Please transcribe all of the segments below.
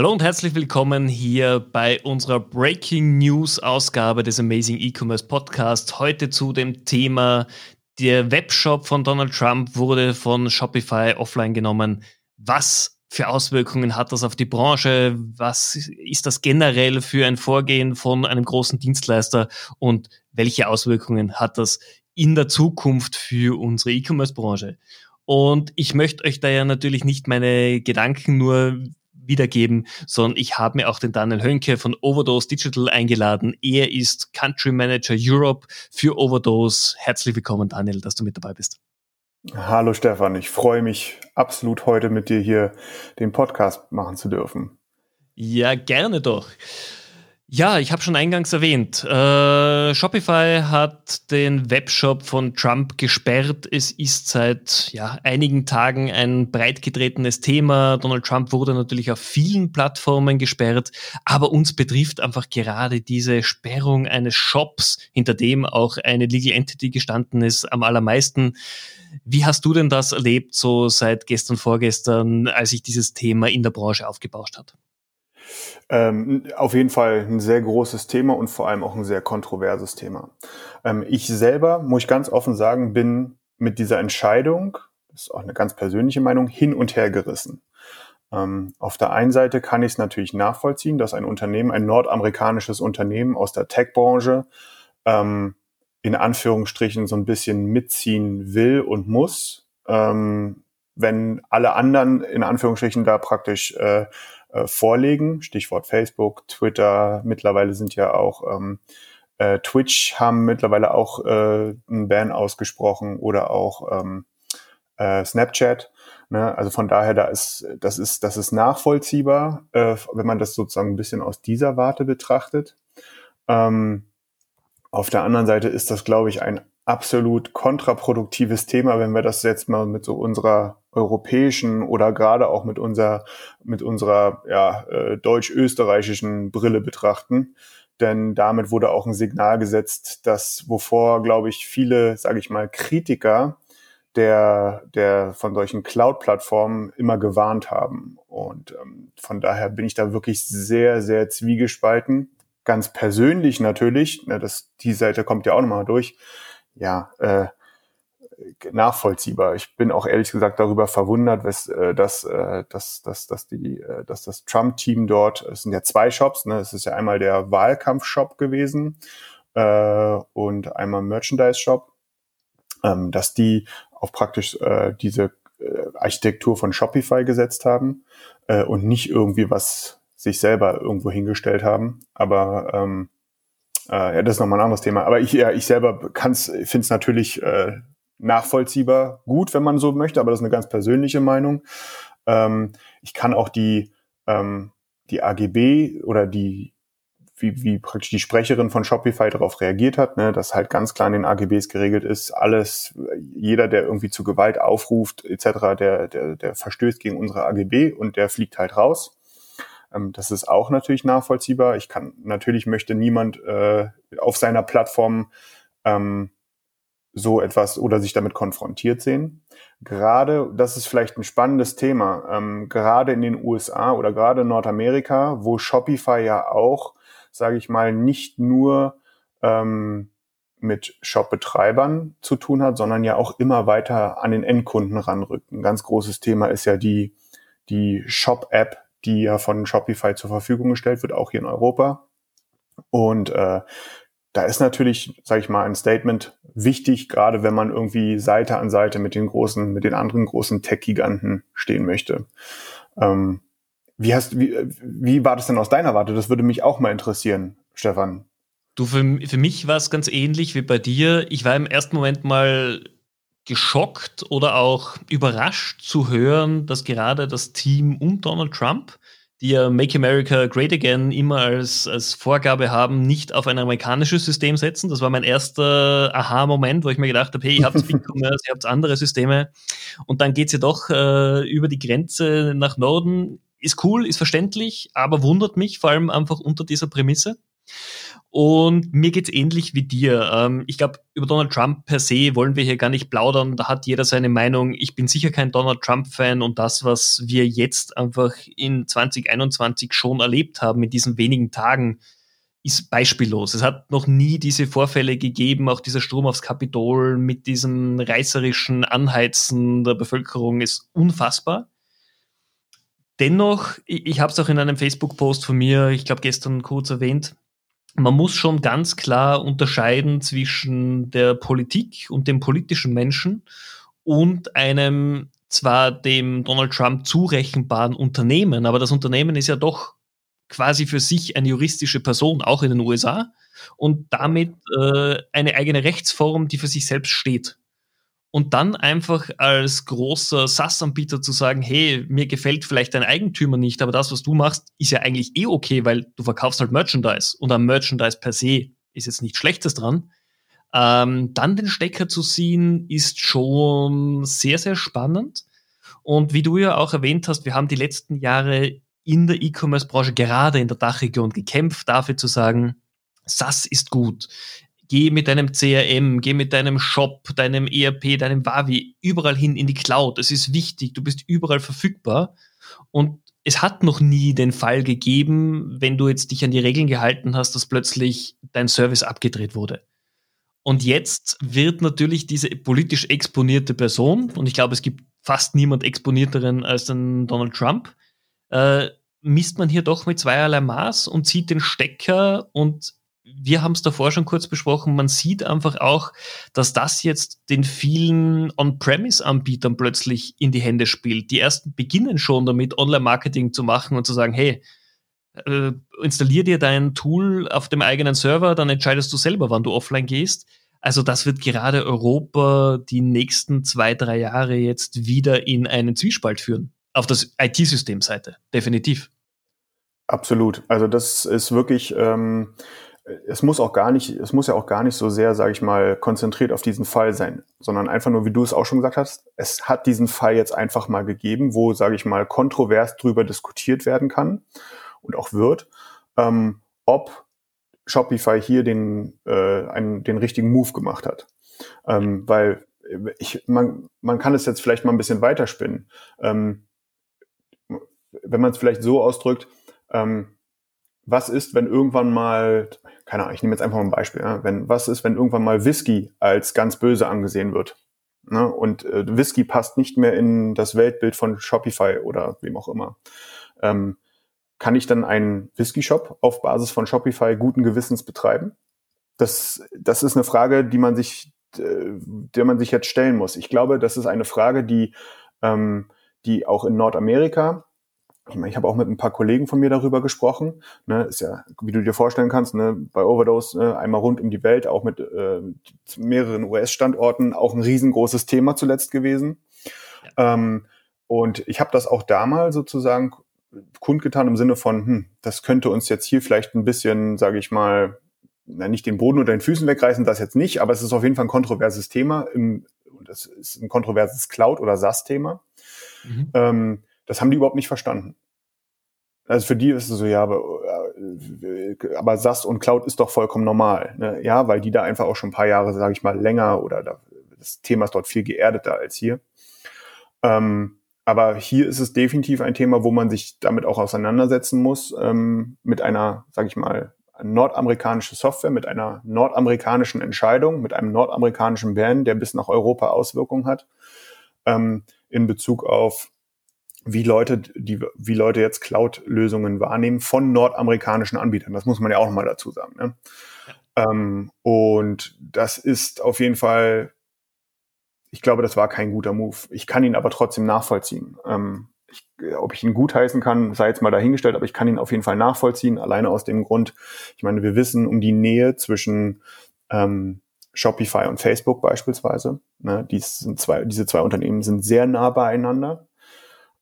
Hallo und herzlich willkommen hier bei unserer Breaking News Ausgabe des Amazing E-Commerce Podcast. Heute zu dem Thema, der Webshop von Donald Trump wurde von Shopify offline genommen. Was für Auswirkungen hat das auf die Branche? Was ist das generell für ein Vorgehen von einem großen Dienstleister? Und welche Auswirkungen hat das in der Zukunft für unsere E-Commerce-Branche? Und ich möchte euch da ja natürlich nicht meine Gedanken nur wiedergeben, sondern ich habe mir auch den Daniel Hönke von Overdose Digital eingeladen. Er ist Country Manager Europe für Overdose. Herzlich willkommen, Daniel, dass du mit dabei bist. Hallo Stefan, ich freue mich absolut heute mit dir hier den Podcast machen zu dürfen. Ja, gerne doch. Ja, ich habe schon eingangs erwähnt, äh, Shopify hat den Webshop von Trump gesperrt. Es ist seit ja, einigen Tagen ein breitgetretenes Thema. Donald Trump wurde natürlich auf vielen Plattformen gesperrt, aber uns betrifft einfach gerade diese Sperrung eines Shops, hinter dem auch eine Legal Entity gestanden ist, am allermeisten. Wie hast du denn das erlebt, so seit gestern, vorgestern, als sich dieses Thema in der Branche aufgebauscht hat? Ähm, auf jeden Fall ein sehr großes Thema und vor allem auch ein sehr kontroverses Thema. Ähm, ich selber, muss ich ganz offen sagen, bin mit dieser Entscheidung, das ist auch eine ganz persönliche Meinung, hin und her gerissen. Ähm, auf der einen Seite kann ich es natürlich nachvollziehen, dass ein Unternehmen, ein nordamerikanisches Unternehmen aus der Tech-Branche, ähm, in Anführungsstrichen so ein bisschen mitziehen will und muss, ähm, wenn alle anderen in Anführungsstrichen da praktisch äh, äh, vorlegen. Stichwort Facebook, Twitter, mittlerweile sind ja auch ähm, äh, Twitch haben mittlerweile auch äh, einen Ban ausgesprochen oder auch ähm, äh, Snapchat. Ne? Also von daher, da ist, das ist, das ist nachvollziehbar, äh, wenn man das sozusagen ein bisschen aus dieser Warte betrachtet. Ähm, auf der anderen Seite ist das, glaube ich, ein absolut kontraproduktives Thema, wenn wir das jetzt mal mit so unserer europäischen oder gerade auch mit unserer mit unserer ja, äh, deutsch-österreichischen Brille betrachten. Denn damit wurde auch ein Signal gesetzt, dass wovor, glaube ich, viele, sage ich mal, Kritiker der, der von solchen Cloud-Plattformen immer gewarnt haben. Und ähm, von daher bin ich da wirklich sehr, sehr zwiegespalten. Ganz persönlich natürlich, ne, das, die Seite kommt ja auch nochmal durch, ja, äh, nachvollziehbar. Ich bin auch ehrlich gesagt darüber verwundert, dass, äh, dass, äh, dass, dass, dass, die, äh, dass das Trump-Team dort, es sind ja zwei Shops, ne? es ist ja einmal der Wahlkampf-Shop gewesen äh, und einmal Merchandise-Shop, ähm, dass die auf praktisch äh, diese äh, Architektur von Shopify gesetzt haben äh, und nicht irgendwie was sich selber irgendwo hingestellt haben. Aber ähm, äh, ja, das ist nochmal ein anderes Thema. Aber ich, ja, ich selber finde es natürlich äh, nachvollziehbar gut, wenn man so möchte, aber das ist eine ganz persönliche Meinung. Ähm, ich kann auch die, ähm, die AGB oder die, wie, wie praktisch die Sprecherin von Shopify darauf reagiert hat, ne, dass halt ganz klar in den AGBs geregelt ist, alles, jeder, der irgendwie zu Gewalt aufruft, etc., der, der, der verstößt gegen unsere AGB und der fliegt halt raus. Ähm, das ist auch natürlich nachvollziehbar. Ich kann, natürlich möchte niemand äh, auf seiner Plattform ähm, so etwas oder sich damit konfrontiert sehen. Gerade, das ist vielleicht ein spannendes Thema, ähm, gerade in den USA oder gerade in Nordamerika, wo Shopify ja auch, sage ich mal, nicht nur ähm, mit Shop-Betreibern zu tun hat, sondern ja auch immer weiter an den Endkunden ranrückt. Ein ganz großes Thema ist ja die, die Shop-App, die ja von Shopify zur Verfügung gestellt wird, auch hier in Europa. Und äh, da ist natürlich, sage ich mal, ein Statement wichtig, gerade wenn man irgendwie Seite an Seite mit den großen, mit den anderen großen Tech-Giganten stehen möchte. Ähm, wie, hast, wie, wie war das denn aus deiner Warte? Das würde mich auch mal interessieren, Stefan. Du, für, für mich war es ganz ähnlich wie bei dir. Ich war im ersten Moment mal geschockt oder auch überrascht zu hören, dass gerade das Team um Donald Trump die ja Make America Great Again immer als, als Vorgabe haben, nicht auf ein amerikanisches System setzen. Das war mein erster Aha-Moment, wo ich mir gedacht habe, hey, ihr habt E-Commerce, ihr habt andere Systeme und dann geht sie ja doch äh, über die Grenze nach Norden. Ist cool, ist verständlich, aber wundert mich vor allem einfach unter dieser Prämisse. Und mir geht's ähnlich wie dir. Ähm, ich glaube, über Donald Trump per se wollen wir hier gar nicht plaudern. Da hat jeder seine Meinung. Ich bin sicher kein Donald Trump-Fan und das, was wir jetzt einfach in 2021 schon erlebt haben, in diesen wenigen Tagen, ist beispiellos. Es hat noch nie diese Vorfälle gegeben, auch dieser Sturm aufs Kapitol mit diesem reißerischen Anheizen der Bevölkerung ist unfassbar. Dennoch, ich, ich habe es auch in einem Facebook-Post von mir, ich glaube gestern kurz erwähnt, man muss schon ganz klar unterscheiden zwischen der Politik und dem politischen Menschen und einem zwar dem Donald Trump zurechenbaren Unternehmen, aber das Unternehmen ist ja doch quasi für sich eine juristische Person, auch in den USA, und damit äh, eine eigene Rechtsform, die für sich selbst steht und dann einfach als großer SaaS-Anbieter zu sagen, hey, mir gefällt vielleicht dein Eigentümer nicht, aber das, was du machst, ist ja eigentlich eh okay, weil du verkaufst halt Merchandise und am Merchandise per se ist jetzt nichts Schlechtes dran. Ähm, dann den Stecker zu ziehen, ist schon sehr, sehr spannend. Und wie du ja auch erwähnt hast, wir haben die letzten Jahre in der E-Commerce-Branche, gerade in der Dachregion, gekämpft, dafür zu sagen, SaaS ist gut geh mit deinem CRM, geh mit deinem Shop, deinem ERP, deinem Wavi überall hin in die Cloud. Es ist wichtig, du bist überall verfügbar. Und es hat noch nie den Fall gegeben, wenn du jetzt dich an die Regeln gehalten hast, dass plötzlich dein Service abgedreht wurde. Und jetzt wird natürlich diese politisch exponierte Person, und ich glaube, es gibt fast niemand exponierteren als den Donald Trump, äh, misst man hier doch mit zweierlei Maß und zieht den Stecker und wir haben es davor schon kurz besprochen, man sieht einfach auch, dass das jetzt den vielen On-Premise-Anbietern plötzlich in die Hände spielt. Die ersten beginnen schon damit, Online-Marketing zu machen und zu sagen, hey, äh, installier dir dein Tool auf dem eigenen Server, dann entscheidest du selber, wann du offline gehst. Also das wird gerade Europa die nächsten zwei, drei Jahre jetzt wieder in einen Zwiespalt führen. Auf das IT-Systemseite, definitiv. Absolut. Also das ist wirklich, ähm, es muss auch gar nicht, es muss ja auch gar nicht so sehr, sage ich mal, konzentriert auf diesen Fall sein, sondern einfach nur, wie du es auch schon gesagt hast, es hat diesen Fall jetzt einfach mal gegeben, wo, sage ich mal, kontrovers drüber diskutiert werden kann und auch wird, ähm, ob Shopify hier den, äh, einen, den richtigen Move gemacht hat. Ähm, weil ich, man, man kann es jetzt vielleicht mal ein bisschen weiterspinnen. Ähm, wenn man es vielleicht so ausdrückt, ähm, was ist, wenn irgendwann mal, keine Ahnung, ich nehme jetzt einfach mal ein Beispiel, ja, wenn, was ist, wenn irgendwann mal Whisky als ganz böse angesehen wird? Ne? Und äh, Whisky passt nicht mehr in das Weltbild von Shopify oder wem auch immer. Ähm, kann ich dann einen Whisky-Shop auf Basis von Shopify guten Gewissens betreiben? Das, das ist eine Frage, die man sich, äh, der man sich jetzt stellen muss. Ich glaube, das ist eine Frage, die, ähm, die auch in Nordamerika ich habe auch mit ein paar Kollegen von mir darüber gesprochen. Ne, ist ja, wie du dir vorstellen kannst, ne, bei Overdose ne, einmal rund um die Welt, auch mit äh, mehreren US-Standorten, auch ein riesengroßes Thema zuletzt gewesen. Ja. Ähm, und ich habe das auch da mal sozusagen kundgetan im Sinne von, hm, das könnte uns jetzt hier vielleicht ein bisschen, sage ich mal, na, nicht den Boden unter den Füßen wegreißen, das jetzt nicht, aber es ist auf jeden Fall ein kontroverses Thema. Im, das ist ein kontroverses Cloud- oder SaaS-Thema. Mhm. Ähm, das haben die überhaupt nicht verstanden. Also für die ist es so, ja, aber, äh, aber SAS und Cloud ist doch vollkommen normal. Ne? Ja, weil die da einfach auch schon ein paar Jahre, sage ich mal, länger oder da, das Thema ist dort viel geerdeter als hier. Ähm, aber hier ist es definitiv ein Thema, wo man sich damit auch auseinandersetzen muss, ähm, mit einer, sage ich mal, nordamerikanischen Software, mit einer nordamerikanischen Entscheidung, mit einem nordamerikanischen Ban, der bis nach Europa Auswirkungen hat, ähm, in Bezug auf wie Leute, die, wie Leute jetzt Cloud-Lösungen wahrnehmen von nordamerikanischen Anbietern. Das muss man ja auch nochmal dazu sagen. Ne? Ähm, und das ist auf jeden Fall, ich glaube, das war kein guter Move. Ich kann ihn aber trotzdem nachvollziehen. Ähm, ich, ob ich ihn gutheißen kann, sei jetzt mal dahingestellt, aber ich kann ihn auf jeden Fall nachvollziehen, alleine aus dem Grund, ich meine, wir wissen um die Nähe zwischen ähm, Shopify und Facebook beispielsweise. Ne? Dies sind zwei, diese zwei Unternehmen sind sehr nah beieinander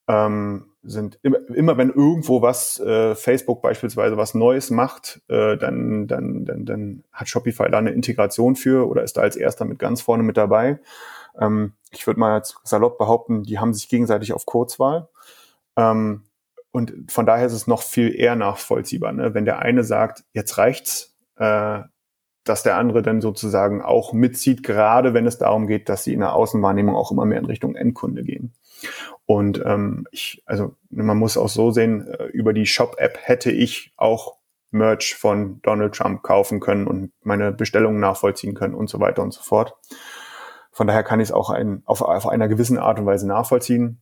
ähm, sind immer, immer wenn irgendwo was äh, Facebook beispielsweise was Neues macht, äh, dann, dann, dann, dann hat Shopify da eine Integration für oder ist da als erster mit ganz vorne mit dabei. Ähm, ich würde mal salopp behaupten, die haben sich gegenseitig auf Kurzwahl. Ähm, und von daher ist es noch viel eher nachvollziehbar, ne? wenn der eine sagt, jetzt reicht's, äh, dass der andere dann sozusagen auch mitzieht, gerade wenn es darum geht, dass sie in der Außenwahrnehmung auch immer mehr in Richtung Endkunde gehen. Und ähm, ich, also man muss auch so sehen, äh, über die Shop-App hätte ich auch Merch von Donald Trump kaufen können und meine Bestellungen nachvollziehen können und so weiter und so fort. Von daher kann ich es auch ein, auf, auf einer gewissen Art und Weise nachvollziehen.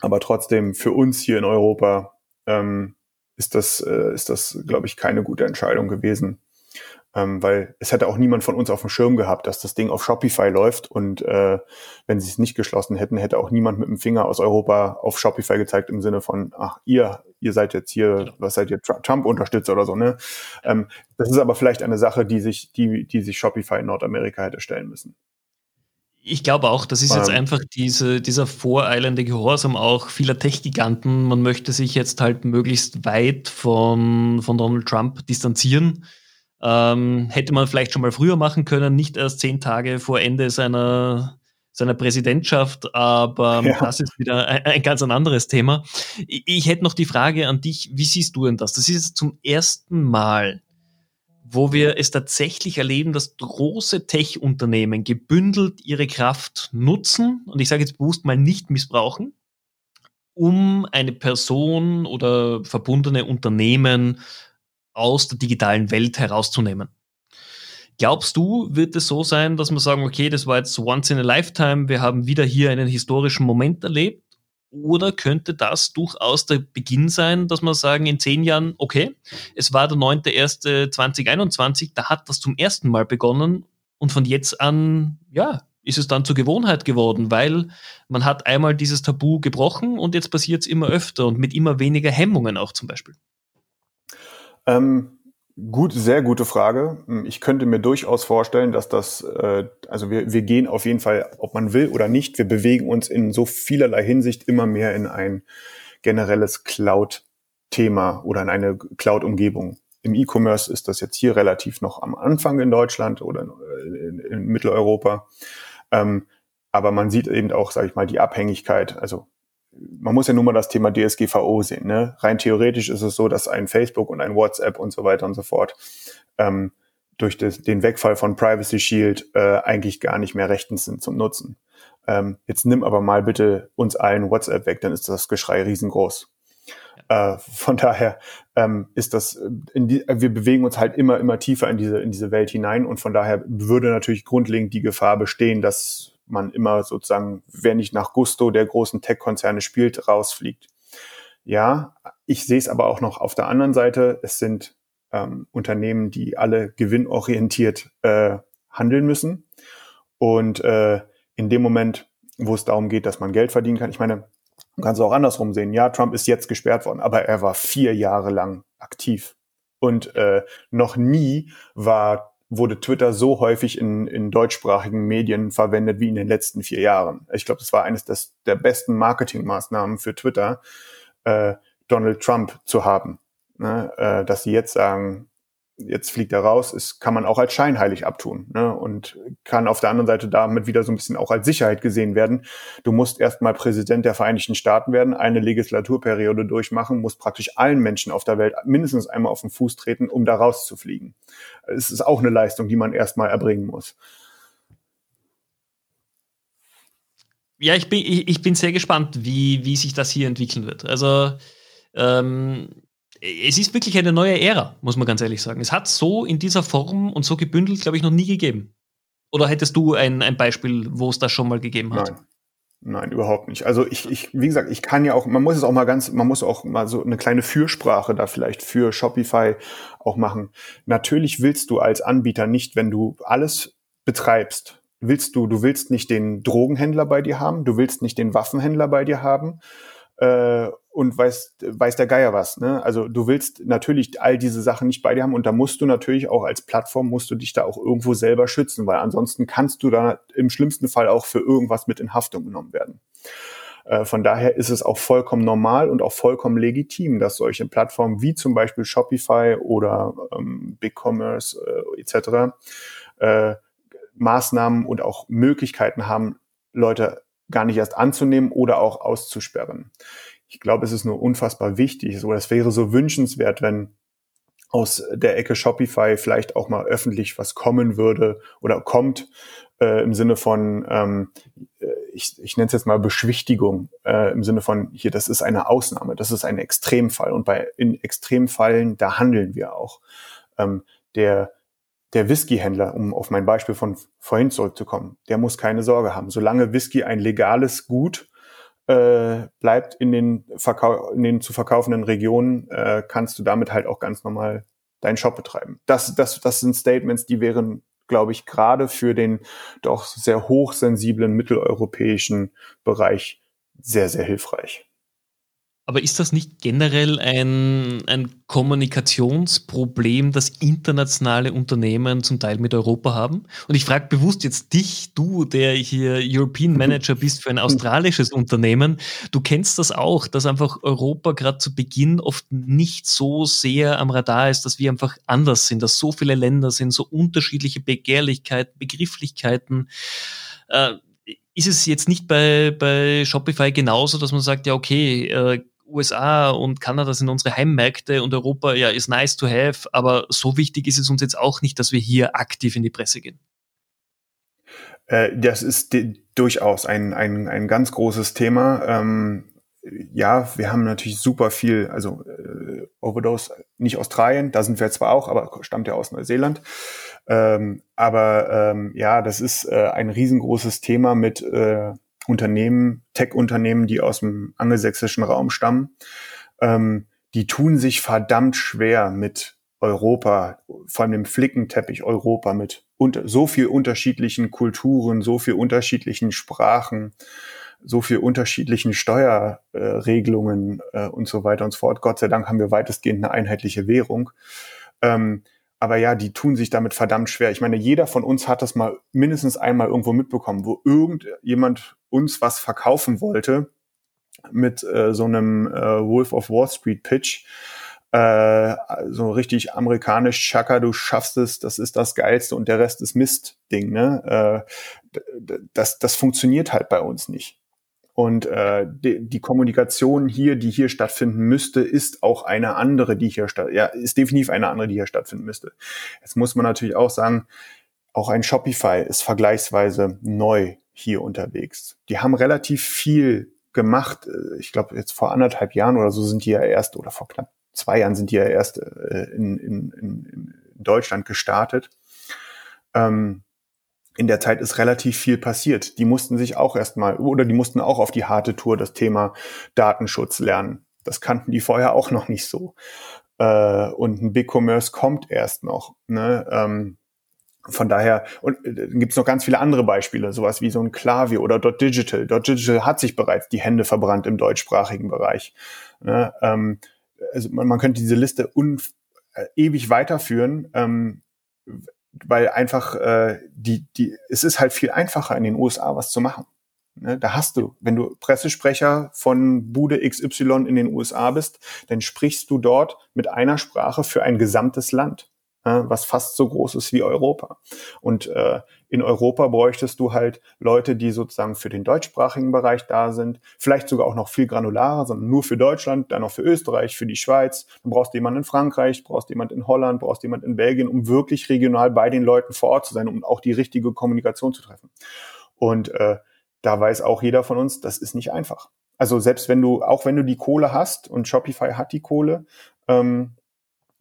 Aber trotzdem für uns hier in Europa ähm, ist das, äh, ist das, glaube ich, keine gute Entscheidung gewesen. Ähm, weil es hätte auch niemand von uns auf dem Schirm gehabt, dass das Ding auf Shopify läuft und äh, wenn sie es nicht geschlossen hätten, hätte auch niemand mit dem Finger aus Europa auf Shopify gezeigt im Sinne von, ach, ihr, ihr seid jetzt hier, genau. was seid ihr, Trump-Unterstützer oder so, ne? Ähm, das ist aber vielleicht eine Sache, die sich, die, die sich Shopify in Nordamerika hätte stellen müssen. Ich glaube auch, das ist jetzt einfach diese, dieser voreilende Gehorsam auch vieler Tech-Giganten. Man möchte sich jetzt halt möglichst weit von, von Donald Trump distanzieren. Ähm, hätte man vielleicht schon mal früher machen können, nicht erst zehn Tage vor Ende seiner, seiner Präsidentschaft, aber ja. das ist wieder ein, ein, ganz anderes Thema. Ich, ich hätte noch die Frage an dich, wie siehst du denn das? Das ist zum ersten Mal, wo wir es tatsächlich erleben, dass große Tech-Unternehmen gebündelt ihre Kraft nutzen, und ich sage jetzt bewusst mal nicht missbrauchen, um eine Person oder verbundene Unternehmen aus der digitalen Welt herauszunehmen. Glaubst du, wird es so sein, dass wir sagen, okay, das war jetzt once in a lifetime, wir haben wieder hier einen historischen Moment erlebt? Oder könnte das durchaus der Beginn sein, dass wir sagen, in zehn Jahren, okay, es war der 9.1.2021, da hat das zum ersten Mal begonnen und von jetzt an, ja, ist es dann zur Gewohnheit geworden, weil man hat einmal dieses Tabu gebrochen und jetzt passiert es immer öfter und mit immer weniger Hemmungen auch zum Beispiel. Ähm, gut, sehr gute Frage. Ich könnte mir durchaus vorstellen, dass das, äh, also wir, wir gehen auf jeden Fall, ob man will oder nicht, wir bewegen uns in so vielerlei Hinsicht immer mehr in ein generelles Cloud-Thema oder in eine Cloud-Umgebung. Im E-Commerce ist das jetzt hier relativ noch am Anfang in Deutschland oder in, in Mitteleuropa. Ähm, aber man sieht eben auch, sage ich mal, die Abhängigkeit. Also man muss ja nur mal das Thema DSGVO sehen. Ne? Rein theoretisch ist es so, dass ein Facebook und ein WhatsApp und so weiter und so fort ähm, durch das, den Wegfall von Privacy Shield äh, eigentlich gar nicht mehr rechtens sind zum Nutzen. Ähm, jetzt nimm aber mal bitte uns allen WhatsApp weg, dann ist das Geschrei riesengroß. Äh, von daher ähm, ist das, die, wir bewegen uns halt immer, immer tiefer in diese, in diese Welt hinein und von daher würde natürlich grundlegend die Gefahr bestehen, dass man immer sozusagen, wer nicht nach Gusto der großen Tech-Konzerne spielt, rausfliegt. Ja, ich sehe es aber auch noch auf der anderen Seite. Es sind ähm, Unternehmen, die alle gewinnorientiert äh, handeln müssen. Und äh, in dem Moment, wo es darum geht, dass man Geld verdienen kann, ich meine, man kann es auch andersrum sehen. Ja, Trump ist jetzt gesperrt worden, aber er war vier Jahre lang aktiv. Und äh, noch nie war wurde Twitter so häufig in, in deutschsprachigen Medien verwendet wie in den letzten vier Jahren. Ich glaube, das war eines des, der besten Marketingmaßnahmen für Twitter, äh, Donald Trump zu haben. Ne? Äh, dass sie jetzt sagen, jetzt fliegt er raus, ist, kann man auch als scheinheilig abtun ne? und kann auf der anderen Seite damit wieder so ein bisschen auch als Sicherheit gesehen werden. Du musst erstmal Präsident der Vereinigten Staaten werden, eine Legislaturperiode durchmachen, musst praktisch allen Menschen auf der Welt mindestens einmal auf den Fuß treten, um da rauszufliegen. Es ist auch eine Leistung, die man erstmal erbringen muss. Ja, ich bin, ich, ich bin sehr gespannt, wie, wie sich das hier entwickeln wird. Also ähm, es ist wirklich eine neue Ära, muss man ganz ehrlich sagen. Es hat so in dieser Form und so gebündelt, glaube ich, noch nie gegeben. Oder hättest du ein, ein Beispiel, wo es das schon mal gegeben hat? Nein. Nein, überhaupt nicht. Also ich, ich, wie gesagt, ich kann ja auch, man muss es auch mal ganz, man muss auch mal so eine kleine Fürsprache da vielleicht für Shopify auch machen. Natürlich willst du als Anbieter nicht, wenn du alles betreibst, willst du, du willst nicht den Drogenhändler bei dir haben, du willst nicht den Waffenhändler bei dir haben, äh, und weiß, weiß der Geier was. Ne? Also du willst natürlich all diese Sachen nicht bei dir haben und da musst du natürlich auch als Plattform, musst du dich da auch irgendwo selber schützen, weil ansonsten kannst du da im schlimmsten Fall auch für irgendwas mit in Haftung genommen werden. Äh, von daher ist es auch vollkommen normal und auch vollkommen legitim, dass solche Plattformen wie zum Beispiel Shopify oder ähm, BigCommerce äh, etc. Äh, Maßnahmen und auch Möglichkeiten haben, Leute gar nicht erst anzunehmen oder auch auszusperren. Ich glaube, es ist nur unfassbar wichtig, so, es wäre so wünschenswert, wenn aus der Ecke Shopify vielleicht auch mal öffentlich was kommen würde oder kommt äh, im Sinne von, ähm, äh, ich, ich nenne es jetzt mal Beschwichtigung, äh, im Sinne von, hier, das ist eine Ausnahme, das ist ein Extremfall und bei in Extremfallen, da handeln wir auch. Ähm, der der Whiskyhändler, um auf mein Beispiel von vorhin zurückzukommen, der muss keine Sorge haben. Solange Whisky ein legales Gut äh, bleibt in den, Verkau in den zu verkaufenden Regionen, äh, kannst du damit halt auch ganz normal deinen Shop betreiben. Das, das, das sind Statements, die wären, glaube ich, gerade für den doch sehr hochsensiblen mitteleuropäischen Bereich sehr, sehr hilfreich. Aber ist das nicht generell ein, ein Kommunikationsproblem, das internationale Unternehmen zum Teil mit Europa haben? Und ich frage bewusst jetzt dich, du, der hier European Manager bist für ein australisches Unternehmen. Du kennst das auch, dass einfach Europa gerade zu Beginn oft nicht so sehr am Radar ist, dass wir einfach anders sind, dass so viele Länder sind, so unterschiedliche Begehrlichkeiten, Begrifflichkeiten. Äh, ist es jetzt nicht bei, bei Shopify genauso, dass man sagt, ja, okay, äh, USA und Kanada sind unsere Heimmärkte und Europa, ja, ist nice to have, aber so wichtig ist es uns jetzt auch nicht, dass wir hier aktiv in die Presse gehen. Äh, das ist durchaus ein, ein, ein ganz großes Thema. Ähm, ja, wir haben natürlich super viel, also äh, Overdose, nicht Australien, da sind wir zwar auch, aber stammt ja aus Neuseeland. Ähm, aber ähm, ja, das ist äh, ein riesengroßes Thema mit äh, Unternehmen, Tech-Unternehmen, die aus dem angelsächsischen Raum stammen, ähm, die tun sich verdammt schwer mit Europa, vor allem dem Flickenteppich Europa mit und so viel unterschiedlichen Kulturen, so viel unterschiedlichen Sprachen, so viel unterschiedlichen Steuerregelungen äh, äh, und so weiter und so fort. Gott sei Dank haben wir weitestgehend eine einheitliche Währung. Ähm, aber ja, die tun sich damit verdammt schwer. Ich meine, jeder von uns hat das mal mindestens einmal irgendwo mitbekommen, wo irgendjemand uns was verkaufen wollte mit äh, so einem äh, Wolf of Wall Street Pitch. Äh, so richtig amerikanisch, Chaka, du schaffst es, das ist das Geilste und der Rest ist Mist-Ding. Ne? Äh, das, das funktioniert halt bei uns nicht. Und äh, die, die Kommunikation hier, die hier stattfinden müsste, ist auch eine andere, die hier statt, ja, ist definitiv eine andere, die hier stattfinden müsste. Jetzt muss man natürlich auch sagen, auch ein Shopify ist vergleichsweise neu hier unterwegs. Die haben relativ viel gemacht. Ich glaube, jetzt vor anderthalb Jahren oder so sind die ja erst, oder vor knapp zwei Jahren sind die ja erst äh, in, in, in Deutschland gestartet. Ähm, in der Zeit ist relativ viel passiert. Die mussten sich auch erstmal oder die mussten auch auf die harte Tour das Thema Datenschutz lernen. Das kannten die vorher auch noch nicht so. Äh, und ein Big Commerce kommt erst noch. Ne? Ähm, von daher, und äh, gibt es noch ganz viele andere Beispiele, sowas wie so ein Klavier oder Dot Digital. Dot Digital hat sich bereits die Hände verbrannt im deutschsprachigen Bereich. Ne? Ähm, also man, man könnte diese Liste un, äh, ewig weiterführen. Ähm, weil einfach äh, die, die, es ist halt viel einfacher in den USA was zu machen. Ne? Da hast du, wenn du Pressesprecher von Bude XY in den USA bist, dann sprichst du dort mit einer Sprache für ein gesamtes Land was fast so groß ist wie Europa. Und äh, in Europa bräuchtest du halt Leute, die sozusagen für den deutschsprachigen Bereich da sind, vielleicht sogar auch noch viel granularer, sondern nur für Deutschland, dann noch für Österreich, für die Schweiz. Dann brauchst du jemanden in Frankreich, brauchst jemanden in Holland, brauchst jemanden in Belgien, um wirklich regional bei den Leuten vor Ort zu sein, um auch die richtige Kommunikation zu treffen. Und äh, da weiß auch jeder von uns, das ist nicht einfach. Also selbst wenn du, auch wenn du die Kohle hast und Shopify hat die Kohle, ähm,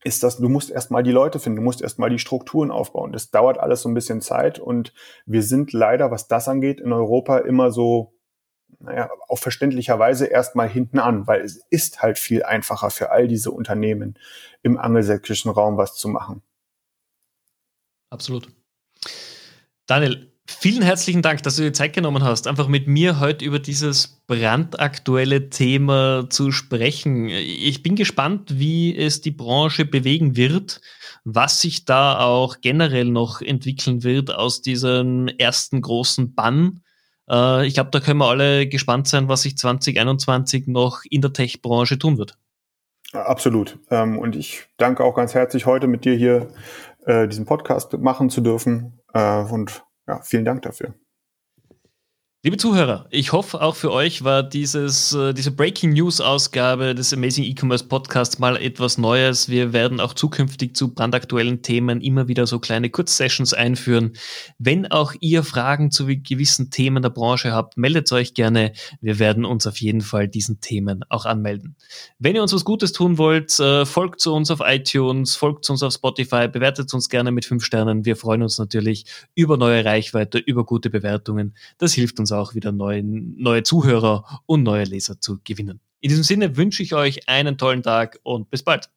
ist das, du musst erstmal die Leute finden, du musst erstmal die Strukturen aufbauen. Das dauert alles so ein bisschen Zeit und wir sind leider, was das angeht, in Europa immer so, naja, auf verständlicher Weise erstmal hinten an, weil es ist halt viel einfacher für all diese Unternehmen im angelsächsischen Raum was zu machen. Absolut. Daniel, Vielen herzlichen Dank, dass du dir Zeit genommen hast, einfach mit mir heute über dieses brandaktuelle Thema zu sprechen. Ich bin gespannt, wie es die Branche bewegen wird, was sich da auch generell noch entwickeln wird aus diesem ersten großen Bann. Äh, ich glaube, da können wir alle gespannt sein, was sich 2021 noch in der Tech-Branche tun wird. Absolut. Ähm, und ich danke auch ganz herzlich heute mit dir hier äh, diesen Podcast machen zu dürfen. Äh, und ja, vielen Dank dafür. Liebe Zuhörer, ich hoffe, auch für euch war dieses, äh, diese Breaking News Ausgabe des Amazing E-Commerce Podcasts mal etwas Neues. Wir werden auch zukünftig zu brandaktuellen Themen immer wieder so kleine Kurzsessions einführen. Wenn auch ihr Fragen zu gewissen Themen der Branche habt, meldet euch gerne. Wir werden uns auf jeden Fall diesen Themen auch anmelden. Wenn ihr uns was Gutes tun wollt, äh, folgt zu uns auf iTunes, folgt zu uns auf Spotify, bewertet uns gerne mit fünf Sternen. Wir freuen uns natürlich über neue Reichweite, über gute Bewertungen. Das hilft uns auch auch wieder neue, neue Zuhörer und neue Leser zu gewinnen. In diesem Sinne wünsche ich euch einen tollen Tag und bis bald.